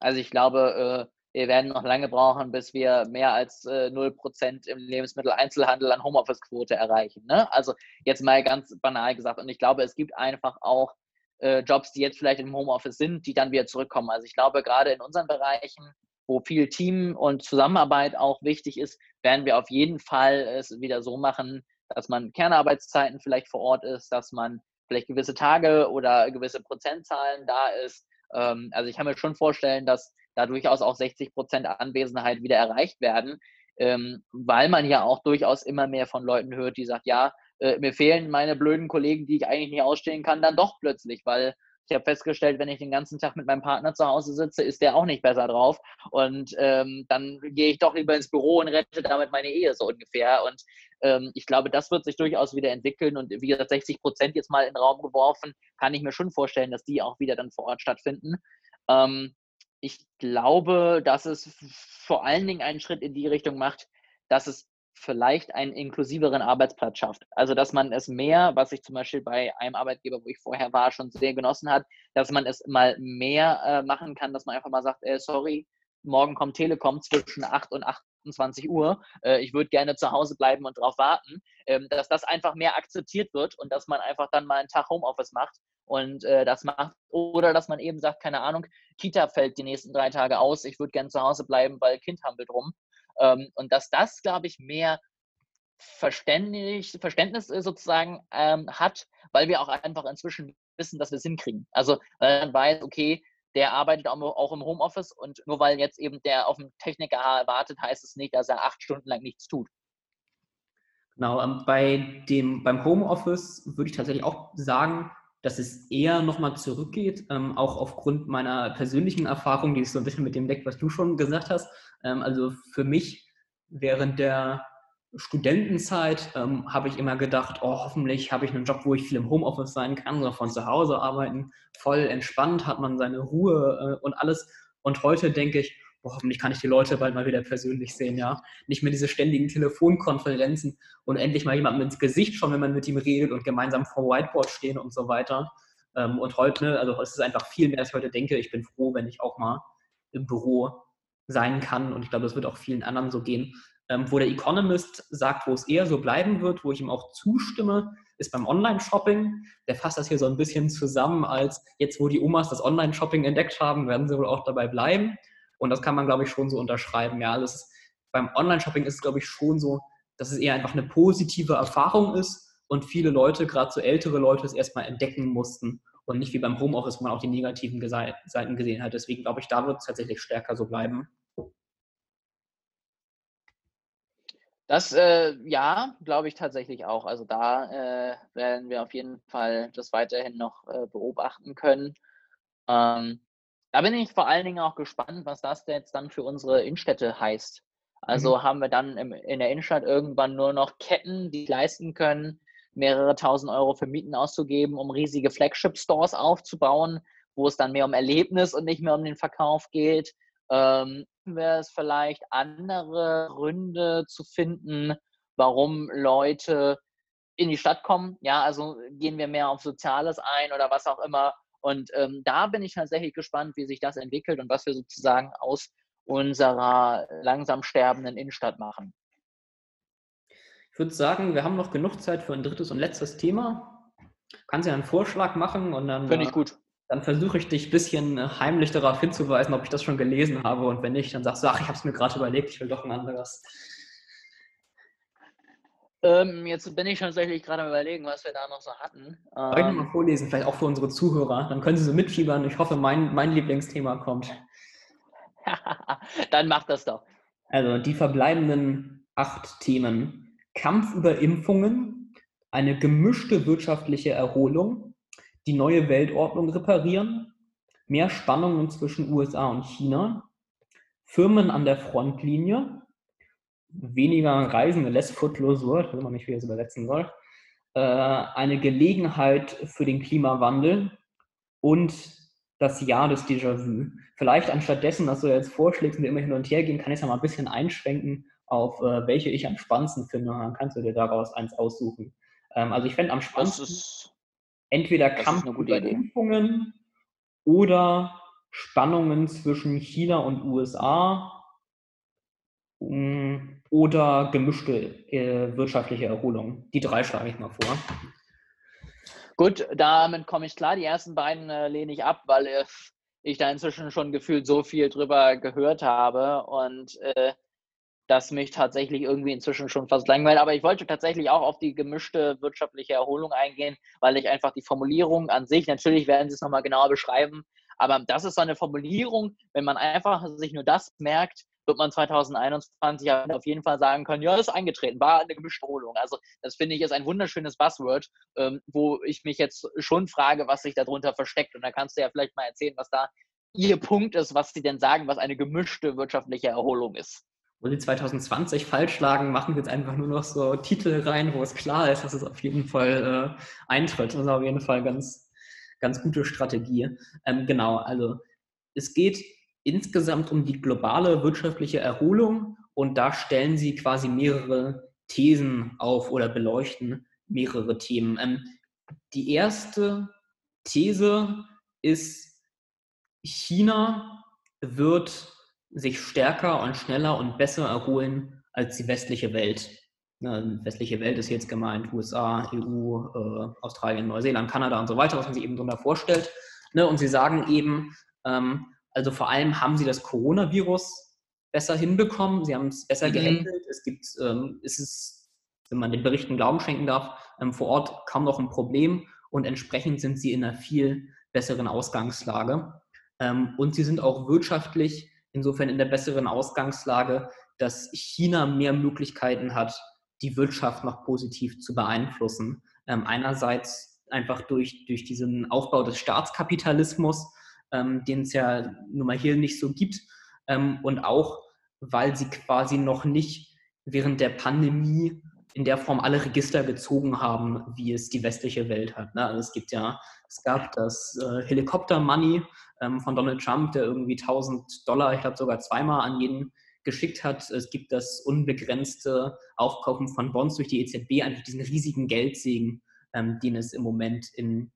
Also ich glaube, äh, wir werden noch lange brauchen, bis wir mehr als äh, 0% im Lebensmitteleinzelhandel an Homeoffice-Quote erreichen. Ne? Also jetzt mal ganz banal gesagt. Und ich glaube, es gibt einfach auch äh, Jobs, die jetzt vielleicht im Homeoffice sind, die dann wieder zurückkommen. Also ich glaube, gerade in unseren Bereichen, wo viel Team und Zusammenarbeit auch wichtig ist, werden wir auf jeden Fall es wieder so machen, dass man Kernarbeitszeiten vielleicht vor Ort ist, dass man vielleicht gewisse Tage oder gewisse Prozentzahlen da ist. Ähm, also ich kann mir schon vorstellen, dass da durchaus auch 60 Prozent Anwesenheit wieder erreicht werden, ähm, weil man ja auch durchaus immer mehr von Leuten hört, die sagen, ja, äh, mir fehlen meine blöden Kollegen, die ich eigentlich nicht ausstehen kann, dann doch plötzlich, weil ich habe festgestellt, wenn ich den ganzen Tag mit meinem Partner zu Hause sitze, ist der auch nicht besser drauf. Und ähm, dann gehe ich doch lieber ins Büro und rette damit meine Ehe so ungefähr. Und ähm, ich glaube, das wird sich durchaus wieder entwickeln. Und wie gesagt, 60 Prozent jetzt mal in den Raum geworfen, kann ich mir schon vorstellen, dass die auch wieder dann vor Ort stattfinden. Ähm, ich glaube, dass es vor allen Dingen einen Schritt in die Richtung macht, dass es vielleicht einen inklusiveren Arbeitsplatz schafft. Also dass man es mehr, was ich zum Beispiel bei einem Arbeitgeber, wo ich vorher war, schon sehr genossen hat, dass man es mal mehr äh, machen kann, dass man einfach mal sagt, äh, sorry, morgen kommt Telekom zwischen 8 und 28 Uhr, äh, ich würde gerne zu Hause bleiben und darauf warten, ähm, dass das einfach mehr akzeptiert wird und dass man einfach dann mal einen Tag Homeoffice macht und äh, das macht. Oder dass man eben sagt, keine Ahnung, Kita fällt die nächsten drei Tage aus, ich würde gerne zu Hause bleiben, weil Kind hampelt rum. Ähm, und dass das, glaube ich, mehr Verständnis, Verständnis sozusagen ähm, hat, weil wir auch einfach inzwischen wissen, dass wir es hinkriegen. Also weil man weiß, okay, der arbeitet auch im Homeoffice und nur weil jetzt eben der auf den Techniker wartet, heißt es nicht, dass er acht Stunden lang nichts tut. Genau, ähm, bei dem, beim Homeoffice würde ich tatsächlich auch sagen, dass es eher nochmal zurückgeht, ähm, auch aufgrund meiner persönlichen Erfahrung, die ist so ein bisschen mit dem deckt, was du schon gesagt hast. Ähm, also für mich während der Studentenzeit ähm, habe ich immer gedacht, oh, hoffentlich habe ich einen Job, wo ich viel im Homeoffice sein kann oder von zu Hause arbeiten. Voll entspannt, hat man seine Ruhe äh, und alles. Und heute denke ich, boah, hoffentlich kann ich die Leute bald mal wieder persönlich sehen, ja. Nicht mehr diese ständigen Telefonkonferenzen und endlich mal jemandem ins Gesicht schauen, wenn man mit ihm redet und gemeinsam vor Whiteboard stehen und so weiter. Ähm, und heute, ne, also es ist einfach viel mehr, als ich heute denke. Ich bin froh, wenn ich auch mal im Büro sein kann und ich glaube, es wird auch vielen anderen so gehen. Ähm, wo der Economist sagt, wo es eher so bleiben wird, wo ich ihm auch zustimme, ist beim Online-Shopping. Der fasst das hier so ein bisschen zusammen, als jetzt, wo die Omas das Online-Shopping entdeckt haben, werden sie wohl auch dabei bleiben. Und das kann man, glaube ich, schon so unterschreiben. Ja, das ist, beim Online-Shopping ist es, glaube ich, schon so, dass es eher einfach eine positive Erfahrung ist und viele Leute, gerade so ältere Leute, es erstmal entdecken mussten und nicht wie beim Homeoffice, wo man auch die negativen Seiten gesehen hat. Deswegen glaube ich, da wird es tatsächlich stärker so bleiben. Das, äh, ja, glaube ich tatsächlich auch. Also da äh, werden wir auf jeden Fall das weiterhin noch äh, beobachten können. Ähm, da bin ich vor allen Dingen auch gespannt, was das jetzt dann für unsere Innenstädte heißt. Also mhm. haben wir dann im, in der Innenstadt irgendwann nur noch Ketten, die leisten können, mehrere tausend Euro für Mieten auszugeben, um riesige Flagship-Stores aufzubauen, wo es dann mehr um Erlebnis und nicht mehr um den Verkauf geht. Ähm, wäre es vielleicht andere Gründe zu finden, warum Leute in die Stadt kommen. Ja, also gehen wir mehr auf Soziales ein oder was auch immer. Und ähm, da bin ich tatsächlich gespannt, wie sich das entwickelt und was wir sozusagen aus unserer langsam sterbenden Innenstadt machen. Ich würde sagen, wir haben noch genug Zeit für ein drittes und letztes Thema. Kannst ja einen Vorschlag machen und dann. Finde ich gut. Dann versuche ich dich ein bisschen heimlich darauf hinzuweisen, ob ich das schon gelesen habe. Und wenn nicht, dann sagst du, ach, ich habe es mir gerade überlegt, ich will doch ein anderes. Ähm, jetzt bin ich tatsächlich gerade überlegen, was wir da noch so hatten. Ähm, mal vorlesen, vielleicht auch für unsere Zuhörer? Dann können sie so mitfiebern. Ich hoffe, mein, mein Lieblingsthema kommt. Dann mach das doch. Also die verbleibenden acht Themen. Kampf über Impfungen, eine gemischte wirtschaftliche Erholung, die neue Weltordnung reparieren, mehr Spannungen zwischen USA und China, Firmen an der Frontlinie, weniger Reisende, less footloose word, weiß man nicht, wie es übersetzen soll, äh, eine Gelegenheit für den Klimawandel und das Jahr des Déjà-vu. Vielleicht anstatt dessen, dass du jetzt vorschlägst und wir immer hin und her gehen, kann ich es ja mal ein bisschen einschränken auf äh, welche ich am spannendsten finde. dann kannst du dir daraus eins aussuchen. Ähm, also ich fände am spannendsten ist, entweder Kampf über Impfungen oder Spannungen zwischen China und USA mm, oder gemischte äh, wirtschaftliche Erholung. Die drei schlage ich mal vor. Gut, damit komme ich klar. Die ersten beiden äh, lehne ich ab, weil äh, ich da inzwischen schon gefühlt so viel drüber gehört habe und äh, das mich tatsächlich irgendwie inzwischen schon fast langweilt. Aber ich wollte tatsächlich auch auf die gemischte wirtschaftliche Erholung eingehen, weil ich einfach die Formulierung an sich, natürlich werden sie es nochmal genauer beschreiben, aber das ist so eine Formulierung, wenn man einfach sich nur das merkt, wird man 2021 auf jeden Fall sagen können, ja, ist eingetreten, war eine gemischte Erholung. Also das finde ich ist ein wunderschönes Buzzword, ähm, wo ich mich jetzt schon frage, was sich darunter versteckt. Und da kannst du ja vielleicht mal erzählen, was da Ihr Punkt ist, was Sie denn sagen, was eine gemischte wirtschaftliche Erholung ist. Wo Sie 2020 falsch lagen, machen wir jetzt einfach nur noch so Titel rein, wo es klar ist, dass es auf jeden Fall äh, eintritt. Das ist auf jeden Fall ganz, ganz gute Strategie. Ähm, genau, also es geht insgesamt um die globale wirtschaftliche Erholung und da stellen Sie quasi mehrere Thesen auf oder beleuchten mehrere Themen. Ähm, die erste These ist, China wird sich stärker und schneller und besser erholen als die westliche Welt. Die westliche Welt ist jetzt gemeint USA, EU, äh, Australien, Neuseeland, Kanada und so weiter, was man sich eben darunter vorstellt. Ne, und sie sagen eben, ähm, also vor allem haben sie das Coronavirus besser hinbekommen, sie haben es besser mhm. gehandelt. Es gibt, ähm, es ist, wenn man den Berichten Glauben schenken darf, ähm, vor Ort kaum noch ein Problem und entsprechend sind sie in einer viel besseren Ausgangslage. Ähm, und sie sind auch wirtschaftlich insofern in der besseren Ausgangslage, dass China mehr Möglichkeiten hat, die Wirtschaft noch positiv zu beeinflussen. Ähm, einerseits einfach durch, durch diesen Aufbau des Staatskapitalismus, ähm, den es ja nun mal hier nicht so gibt, und auch, weil sie quasi noch nicht während der Pandemie in der Form alle Register gezogen haben, wie es die westliche Welt hat. Ne? Also es gibt ja, es gab das äh, Helikopter-Money ähm, von Donald Trump, der irgendwie 1000 Dollar, ich glaube sogar zweimal an jeden geschickt hat. Es gibt das unbegrenzte Aufkaufen von Bonds durch die EZB, einfach diesen riesigen Geldsegen, ähm, den es im Moment in,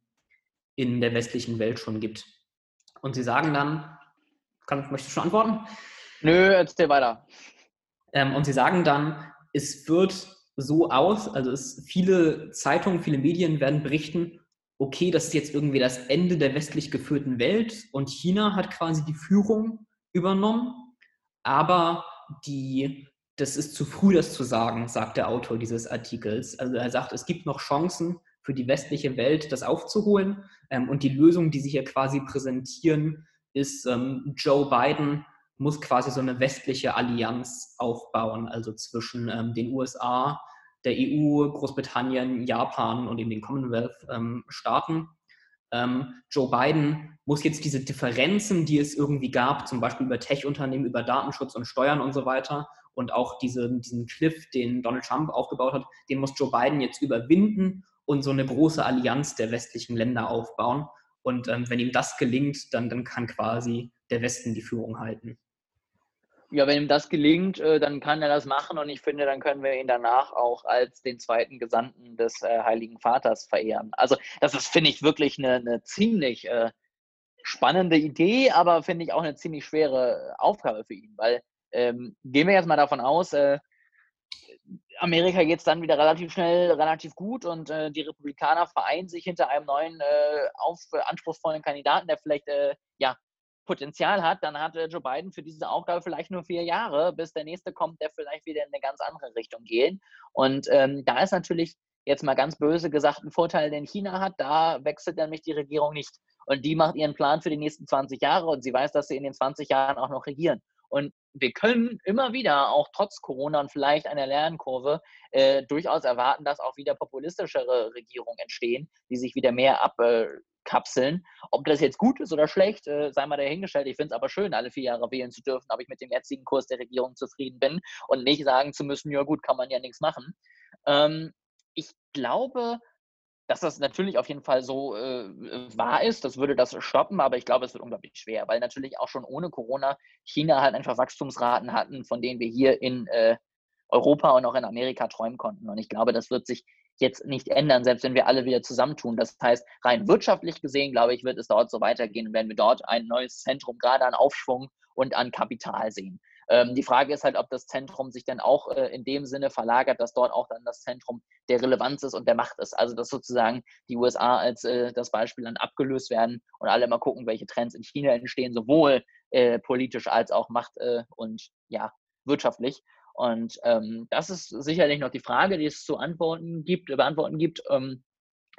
in der westlichen Welt schon gibt. Und sie sagen dann, kann, möchtest du schon antworten? Nö, erzähl weiter. Ähm, und sie sagen dann, es wird so aus, also es, viele Zeitungen, viele Medien werden berichten, okay, das ist jetzt irgendwie das Ende der westlich geführten Welt und China hat quasi die Führung übernommen, aber die, das ist zu früh, das zu sagen, sagt der Autor dieses Artikels. Also er sagt, es gibt noch Chancen für die westliche Welt, das aufzuholen ähm, und die Lösung, die sie hier quasi präsentieren, ist ähm, Joe Biden muss quasi so eine westliche Allianz aufbauen, also zwischen ähm, den USA, der EU, Großbritannien, Japan und eben den Commonwealth-Staaten. Joe Biden muss jetzt diese Differenzen, die es irgendwie gab, zum Beispiel über Tech-Unternehmen, über Datenschutz und Steuern und so weiter, und auch diese, diesen Cliff, den Donald Trump aufgebaut hat, den muss Joe Biden jetzt überwinden und so eine große Allianz der westlichen Länder aufbauen. Und ähm, wenn ihm das gelingt, dann, dann kann quasi der Westen die Führung halten ja, wenn ihm das gelingt, äh, dann kann er das machen und ich finde, dann können wir ihn danach auch als den zweiten Gesandten des äh, Heiligen Vaters verehren. Also das ist, finde ich, wirklich eine, eine ziemlich äh, spannende Idee, aber finde ich auch eine ziemlich schwere Aufgabe für ihn, weil ähm, gehen wir jetzt mal davon aus, äh, Amerika geht es dann wieder relativ schnell, relativ gut und äh, die Republikaner vereinen sich hinter einem neuen, äh, auf, anspruchsvollen Kandidaten, der vielleicht ja, Potenzial hat, dann hat Joe Biden für diese Aufgabe vielleicht nur vier Jahre, bis der nächste kommt, der vielleicht wieder in eine ganz andere Richtung geht. Und ähm, da ist natürlich jetzt mal ganz böse gesagt ein Vorteil, den China hat. Da wechselt nämlich die Regierung nicht. Und die macht ihren Plan für die nächsten 20 Jahre und sie weiß, dass sie in den 20 Jahren auch noch regieren. Und wir können immer wieder, auch trotz Corona und vielleicht einer Lernkurve, äh, durchaus erwarten, dass auch wieder populistischere Regierungen entstehen, die sich wieder mehr ab, äh, kapseln. Ob das jetzt gut ist oder schlecht, äh, sei mal dahingestellt. Ich finde es aber schön, alle vier Jahre wählen zu dürfen, ob ich mit dem jetzigen Kurs der Regierung zufrieden bin und nicht sagen zu müssen, ja gut, kann man ja nichts machen. Ähm, ich glaube, dass das natürlich auf jeden Fall so äh, wahr ist. Das würde das stoppen, aber ich glaube, es wird unglaublich schwer, weil natürlich auch schon ohne Corona China halt einfach Wachstumsraten hatten, von denen wir hier in äh, Europa und auch in Amerika träumen konnten. Und ich glaube, das wird sich jetzt nicht ändern, selbst wenn wir alle wieder zusammentun. Das heißt, rein wirtschaftlich gesehen, glaube ich, wird es dort so weitergehen und werden wir dort ein neues Zentrum gerade an Aufschwung und an Kapital sehen. Ähm, die Frage ist halt, ob das Zentrum sich dann auch äh, in dem Sinne verlagert, dass dort auch dann das Zentrum der Relevanz ist und der Macht ist. Also dass sozusagen die USA als äh, das Beispiel dann abgelöst werden und alle mal gucken, welche Trends in China entstehen, sowohl äh, politisch als auch macht- äh, und ja, wirtschaftlich. Und ähm, das ist sicherlich noch die Frage, die es zu antworten gibt, beantworten gibt. Ähm,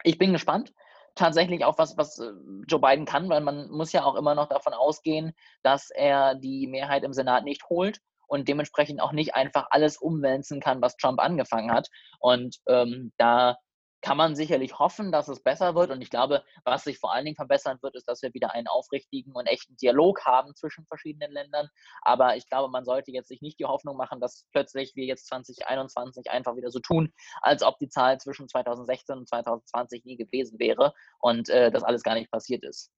ich bin gespannt tatsächlich auch was, was äh, Joe Biden kann, weil man muss ja auch immer noch davon ausgehen, dass er die Mehrheit im Senat nicht holt und dementsprechend auch nicht einfach alles umwälzen kann, was Trump angefangen hat. Und ähm, da kann man sicherlich hoffen, dass es besser wird. Und ich glaube, was sich vor allen Dingen verbessern wird, ist, dass wir wieder einen aufrichtigen und echten Dialog haben zwischen verschiedenen Ländern. Aber ich glaube, man sollte jetzt sich nicht die Hoffnung machen, dass plötzlich wir jetzt 2021 einfach wieder so tun, als ob die Zahl zwischen 2016 und 2020 nie gewesen wäre und äh, das alles gar nicht passiert ist.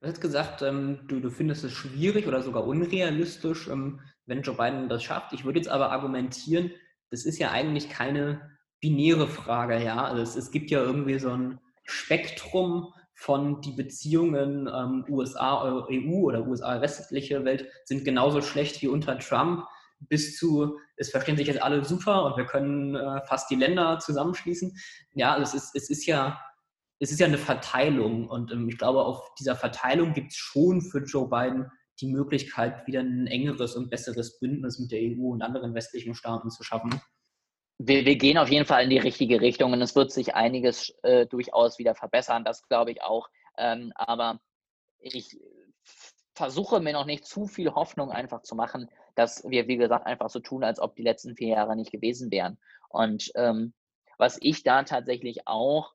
Du hast gesagt, ähm, du, du, findest es schwierig oder sogar unrealistisch, ähm, wenn Joe Biden das schafft. Ich würde jetzt aber argumentieren, das ist ja eigentlich keine binäre Frage, ja. Also es, es gibt ja irgendwie so ein Spektrum von die Beziehungen ähm, USA, EU oder USA westliche Welt sind genauso schlecht wie unter Trump bis zu, es verstehen sich jetzt alle super und wir können äh, fast die Länder zusammenschließen. Ja, es ist, es ist ja, es ist ja eine Verteilung und ähm, ich glaube, auf dieser Verteilung gibt es schon für Joe Biden die Möglichkeit, wieder ein engeres und besseres Bündnis mit der EU und anderen westlichen Staaten zu schaffen wir, wir, gehen auf jeden Fall in die richtige Richtung und es wird sich einiges äh, durchaus wieder verbessern, das glaube ich auch. Ähm, aber ich versuche mir noch nicht zu viel Hoffnung einfach zu machen, dass wir, wie gesagt, einfach so tun, als ob die letzten vier Jahre nicht gewesen wären. Und ähm, was ich da tatsächlich auch,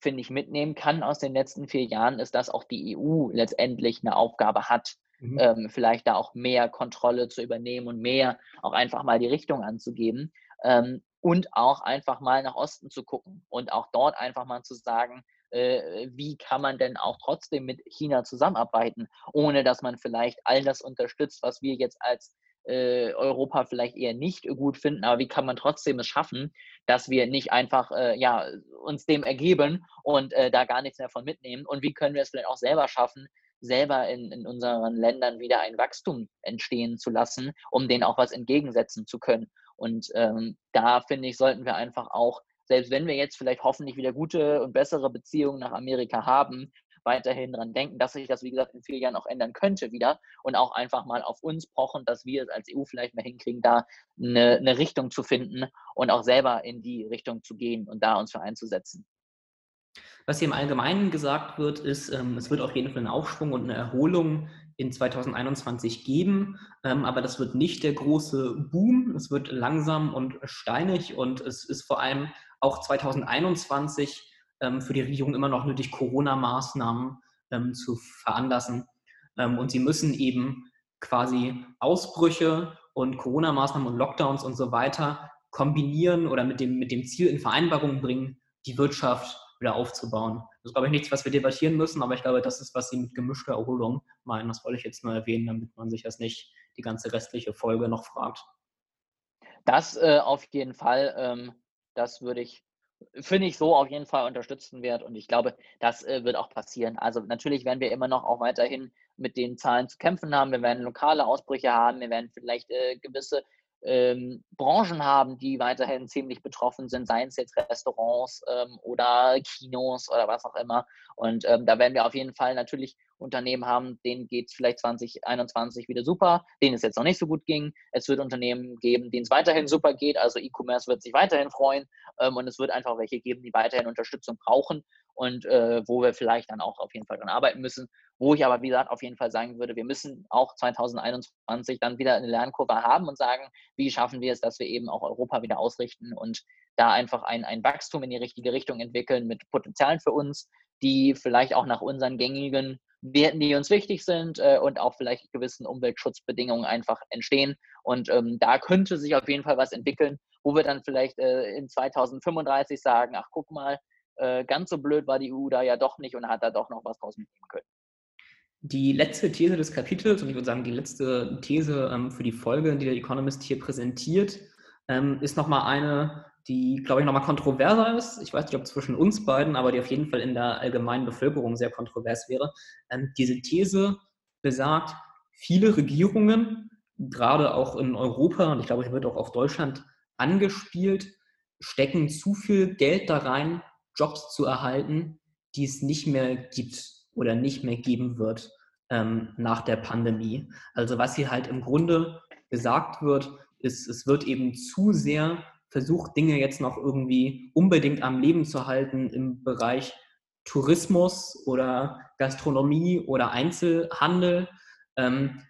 finde ich, mitnehmen kann aus den letzten vier Jahren, ist, dass auch die EU letztendlich eine Aufgabe hat, mhm. ähm, vielleicht da auch mehr Kontrolle zu übernehmen und mehr auch einfach mal die Richtung anzugeben. Ähm, und auch einfach mal nach Osten zu gucken und auch dort einfach mal zu sagen, äh, wie kann man denn auch trotzdem mit China zusammenarbeiten, ohne dass man vielleicht all das unterstützt, was wir jetzt als äh, Europa vielleicht eher nicht gut finden, aber wie kann man trotzdem es schaffen, dass wir nicht einfach äh, ja, uns dem ergeben und äh, da gar nichts mehr von mitnehmen und wie können wir es vielleicht auch selber schaffen, selber in, in unseren Ländern wieder ein Wachstum entstehen zu lassen, um denen auch was entgegensetzen zu können. Und ähm, da finde ich, sollten wir einfach auch, selbst wenn wir jetzt vielleicht hoffentlich wieder gute und bessere Beziehungen nach Amerika haben, weiterhin daran denken, dass sich das, wie gesagt, in vier Jahren auch ändern könnte wieder und auch einfach mal auf uns pochen, dass wir es als EU vielleicht mal hinkriegen, da eine, eine Richtung zu finden und auch selber in die Richtung zu gehen und da uns für einzusetzen. Was hier im Allgemeinen gesagt wird, ist, ähm, es wird auf jeden Fall einen Aufschwung und eine Erholung in 2021 geben, ähm, aber das wird nicht der große Boom. Es wird langsam und steinig und es ist vor allem auch 2021 ähm, für die Regierung immer noch nötig, Corona-Maßnahmen ähm, zu veranlassen. Und sie müssen eben quasi Ausbrüche und Corona-Maßnahmen und Lockdowns und so weiter kombinieren oder mit dem, mit dem Ziel in Vereinbarung bringen, die Wirtschaft wieder aufzubauen. Das ist, glaube ich, nichts, was wir debattieren müssen, aber ich glaube, das ist, was Sie mit gemischter Erholung meinen. Das wollte ich jetzt nur erwähnen, damit man sich das nicht die ganze restliche Folge noch fragt. Das äh, auf jeden Fall, ähm, das würde ich, finde ich so auf jeden Fall unterstützen wert und ich glaube, das äh, wird auch passieren. Also natürlich werden wir immer noch auch weiterhin mit den Zahlen zu kämpfen haben. Wir werden lokale Ausbrüche haben, wir werden vielleicht äh, gewisse ähm, Branchen haben, die weiterhin ziemlich betroffen sind, seien es jetzt Restaurants ähm, oder Kinos oder was auch immer. Und ähm, da werden wir auf jeden Fall natürlich Unternehmen haben, denen geht es vielleicht 2021 wieder super, denen es jetzt noch nicht so gut ging. Es wird Unternehmen geben, denen es weiterhin super geht. Also E-Commerce wird sich weiterhin freuen ähm, und es wird einfach welche geben, die weiterhin Unterstützung brauchen und äh, wo wir vielleicht dann auch auf jeden Fall dran arbeiten müssen. Wo ich aber, wie gesagt, auf jeden Fall sagen würde, wir müssen auch 2021 dann wieder eine Lernkurve haben und sagen, wie schaffen wir es, dass wir eben auch Europa wieder ausrichten und da einfach ein, ein Wachstum in die richtige Richtung entwickeln mit Potenzialen für uns, die vielleicht auch nach unseren gängigen Werten, die uns wichtig sind äh, und auch vielleicht gewissen Umweltschutzbedingungen einfach entstehen. Und ähm, da könnte sich auf jeden Fall was entwickeln, wo wir dann vielleicht äh, in 2035 sagen, ach guck mal, äh, ganz so blöd war die EU da ja doch nicht und hat da doch noch was draus mitnehmen können. Die letzte These des Kapitels, und ich würde sagen, die letzte These ähm, für die Folge, die der Economist hier präsentiert, ähm, ist nochmal eine, die, glaube ich, nochmal kontroverser ist. Ich weiß nicht, ob zwischen uns beiden, aber die auf jeden Fall in der allgemeinen Bevölkerung sehr kontrovers wäre. Ähm, diese These besagt, viele Regierungen, gerade auch in Europa, und ich glaube, hier wird auch auf Deutschland angespielt, stecken zu viel Geld da rein, Jobs zu erhalten, die es nicht mehr gibt oder nicht mehr geben wird ähm, nach der Pandemie. Also was hier halt im Grunde gesagt wird, ist, es wird eben zu sehr versucht, Dinge jetzt noch irgendwie unbedingt am Leben zu halten im Bereich Tourismus oder Gastronomie oder Einzelhandel, ähm,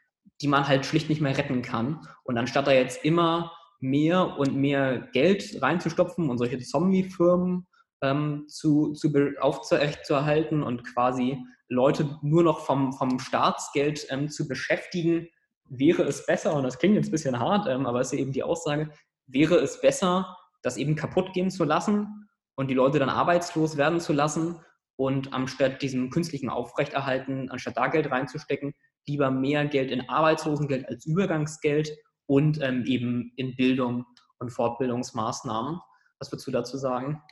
die man halt schlicht nicht mehr retten kann. Und anstatt da jetzt immer mehr und mehr Geld reinzustopfen und solche Zombie-Firmen ähm, zu, zu aufzuerhalten und quasi Leute nur noch vom, vom Staatsgeld ähm, zu beschäftigen, wäre es besser, und das klingt jetzt ein bisschen hart, ähm, aber ist ja eben die Aussage, wäre es besser, das eben kaputt gehen zu lassen und die Leute dann arbeitslos werden zu lassen und anstatt diesem künstlichen Aufrechterhalten, anstatt da Geld reinzustecken, lieber mehr Geld in Arbeitslosengeld als Übergangsgeld und ähm, eben in Bildung und Fortbildungsmaßnahmen. Was würdest du dazu sagen?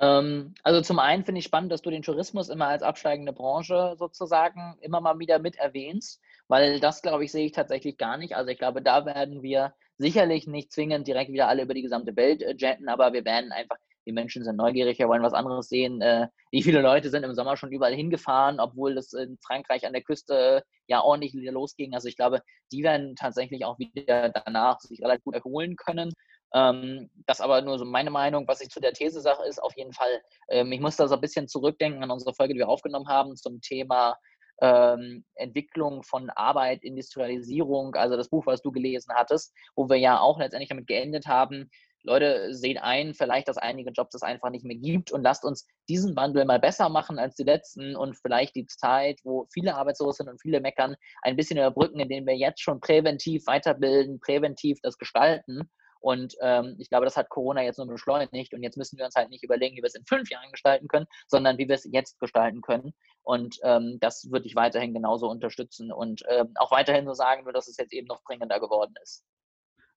Ähm, also zum einen finde ich spannend, dass du den Tourismus immer als absteigende Branche sozusagen immer mal wieder mit erwähnst, weil das, glaube ich, sehe ich tatsächlich gar nicht. Also ich glaube, da werden wir sicherlich nicht zwingend direkt wieder alle über die gesamte Welt äh, jetten, aber wir werden einfach, die Menschen sind neugierig, wir wollen was anderes sehen. Äh, wie viele Leute sind im Sommer schon überall hingefahren, obwohl das in Frankreich an der Küste ja ordentlich wieder losging. Also ich glaube, die werden tatsächlich auch wieder danach sich relativ gut erholen können. Ähm, das aber nur so meine Meinung, was ich zu der These sage, ist auf jeden Fall, ähm, ich muss da so ein bisschen zurückdenken an unsere Folge, die wir aufgenommen haben zum Thema ähm, Entwicklung von Arbeit, Industrialisierung, also das Buch, was du gelesen hattest, wo wir ja auch letztendlich damit geendet haben, Leute, seht ein, vielleicht, dass einige Jobs es einfach nicht mehr gibt und lasst uns diesen Wandel mal besser machen als die letzten und vielleicht die Zeit, wo viele arbeitslos sind und viele meckern, ein bisschen überbrücken, indem wir jetzt schon präventiv weiterbilden, präventiv das gestalten und ähm, ich glaube, das hat Corona jetzt nur beschleunigt. Und jetzt müssen wir uns halt nicht überlegen, wie wir es in fünf Jahren gestalten können, sondern wie wir es jetzt gestalten können. Und ähm, das würde ich weiterhin genauso unterstützen und ähm, auch weiterhin so sagen, nur dass es jetzt eben noch dringender geworden ist.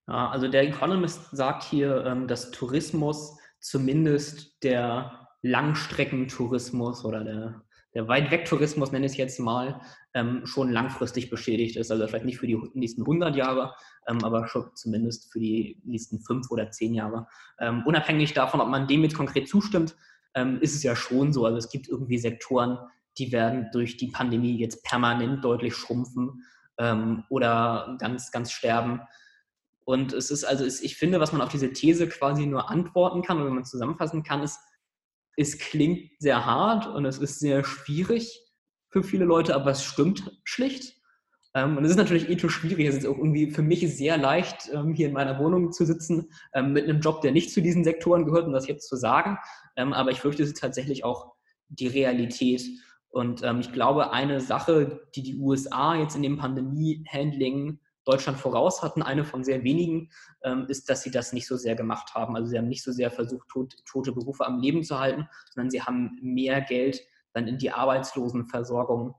Also der Economist sagt hier, ähm, dass Tourismus zumindest der Langstreckentourismus oder der der Weit-Weg-Tourismus, nenne ich es jetzt mal, ähm, schon langfristig beschädigt ist. Also vielleicht nicht für die nächsten 100 Jahre, ähm, aber schon zumindest für die nächsten fünf oder zehn Jahre. Ähm, unabhängig davon, ob man dem jetzt konkret zustimmt, ähm, ist es ja schon so. Also es gibt irgendwie Sektoren, die werden durch die Pandemie jetzt permanent deutlich schrumpfen ähm, oder ganz, ganz sterben. Und es ist also, ich finde, was man auf diese These quasi nur antworten kann oder wenn man zusammenfassen kann, ist, es klingt sehr hart und es ist sehr schwierig für viele Leute, aber es stimmt schlicht. Ähm, und es ist natürlich ethisch schwierig. Es ist auch irgendwie für mich sehr leicht, ähm, hier in meiner Wohnung zu sitzen, ähm, mit einem Job, der nicht zu diesen Sektoren gehört, um das jetzt zu sagen. aber ich fürchte, es ist tatsächlich auch die Realität. Und ich glaube, eine Sache, die die USA jetzt in dem Pandemie-Handling Deutschland voraus hatten, eine von sehr wenigen, ähm, ist, dass sie das nicht so sehr gemacht haben. Also sie haben nicht so sehr versucht, tot, tote Berufe am Leben zu halten, sondern sie haben mehr Geld dann in die Arbeitslosenversorgung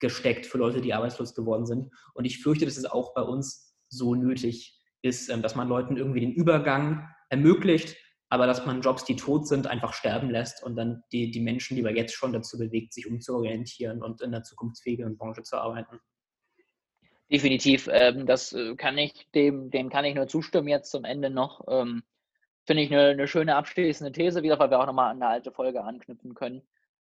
gesteckt für Leute, die arbeitslos geworden sind. Und ich fürchte, dass es auch bei uns so nötig ist, ähm, dass man Leuten irgendwie den Übergang ermöglicht, aber dass man Jobs, die tot sind, einfach sterben lässt und dann die, die Menschen lieber jetzt schon dazu bewegt, sich umzuorientieren und in der zukunftsfähigen Branche zu arbeiten. Definitiv, ähm, das äh, kann ich, dem, dem kann ich nur zustimmen jetzt zum Ende noch. Ähm, Finde ich eine, eine, schöne abschließende These wieder, weil wir auch nochmal an eine alte Folge anknüpfen können,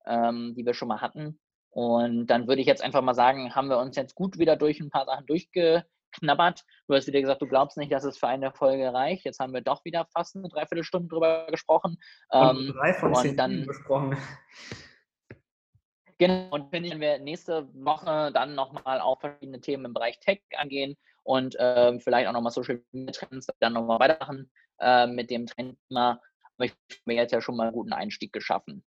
ähm, die wir schon mal hatten. Und dann würde ich jetzt einfach mal sagen, haben wir uns jetzt gut wieder durch ein paar Sachen durchgeknabbert. Du hast wieder gesagt, du glaubst nicht, dass es für eine Folge reicht. Jetzt haben wir doch wieder fast eine Dreiviertelstunde drüber gesprochen. Und ähm, drei von zehn dann, besprochen. Genau, und wenn wir nächste Woche dann nochmal auf verschiedene Themen im Bereich Tech angehen und äh, vielleicht auch nochmal Social Media Trends dann nochmal weitermachen äh, mit dem Trendthema. Aber ich mir jetzt ja schon mal einen guten Einstieg geschaffen.